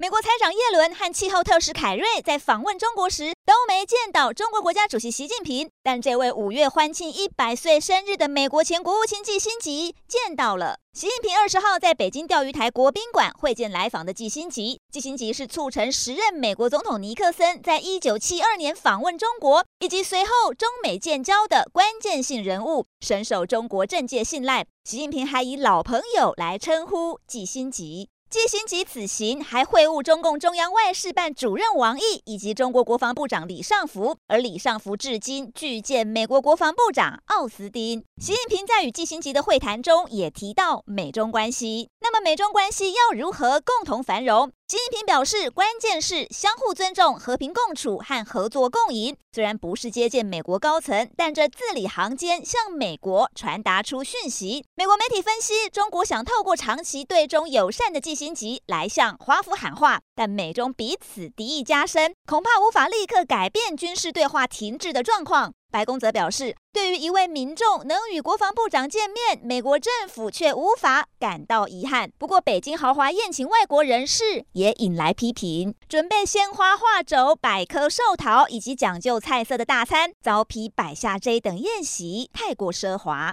美国财长耶伦和气候特使凯瑞在访问中国时都没见到中国国家主席习近平，但这位五月欢庆一百岁生日的美国前国务卿季辛吉见到了。习近平二十号在北京钓鱼台国宾馆会见来访的季辛吉。季辛吉是促成时任美国总统尼克森在一九七二年访问中国，以及随后中美建交的关键性人物，深受中国政界信赖。习近平还以老朋友来称呼季辛吉。季辛吉此行还会晤中共中央外事办主任王毅以及中国国防部长李尚福，而李尚福至今拒见美国国防部长奥斯汀。习近平在与季辛吉的会谈中也提到美中关系，那么美中关系要如何共同繁荣？习近平表示，关键是相互尊重、和平共处和合作共赢。虽然不是接见美国高层，但这字里行间向美国传达出讯息。美国媒体分析，中国想透过长期对中友善的季心急来向华府喊话，但美中彼此敌意加深，恐怕无法立刻改变军事对话停滞的状况。白宫则表示，对于一位民众能与国防部长见面，美国政府却无法感到遗憾。不过，北京豪华宴请外国人士也引来批评，准备鲜花、画轴、百颗寿桃以及讲究菜色的大餐，遭批摆下这等宴席太过奢华。